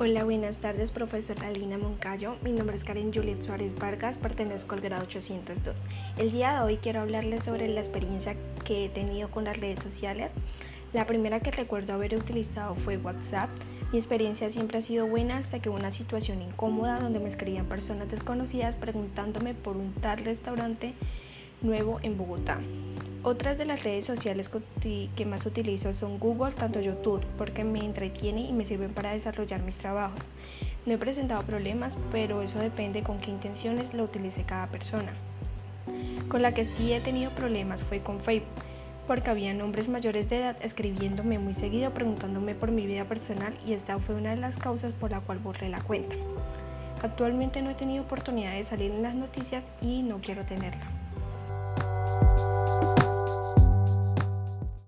Hola, buenas tardes, profesora Lina Moncayo. Mi nombre es Karen Juliet Suárez Vargas, pertenezco al grado 802. El día de hoy quiero hablarles sobre la experiencia que he tenido con las redes sociales. La primera que recuerdo haber utilizado fue WhatsApp. Mi experiencia siempre ha sido buena hasta que una situación incómoda donde me escribían personas desconocidas preguntándome por un tal restaurante nuevo en Bogotá. Otras de las redes sociales que más utilizo son Google, tanto YouTube, porque me entretiene y me sirven para desarrollar mis trabajos. No he presentado problemas, pero eso depende con qué intenciones lo utilice cada persona. Con la que sí he tenido problemas fue con Facebook, porque había hombres mayores de edad escribiéndome muy seguido preguntándome por mi vida personal y esta fue una de las causas por la cual borré la cuenta. Actualmente no he tenido oportunidad de salir en las noticias y no quiero tenerla.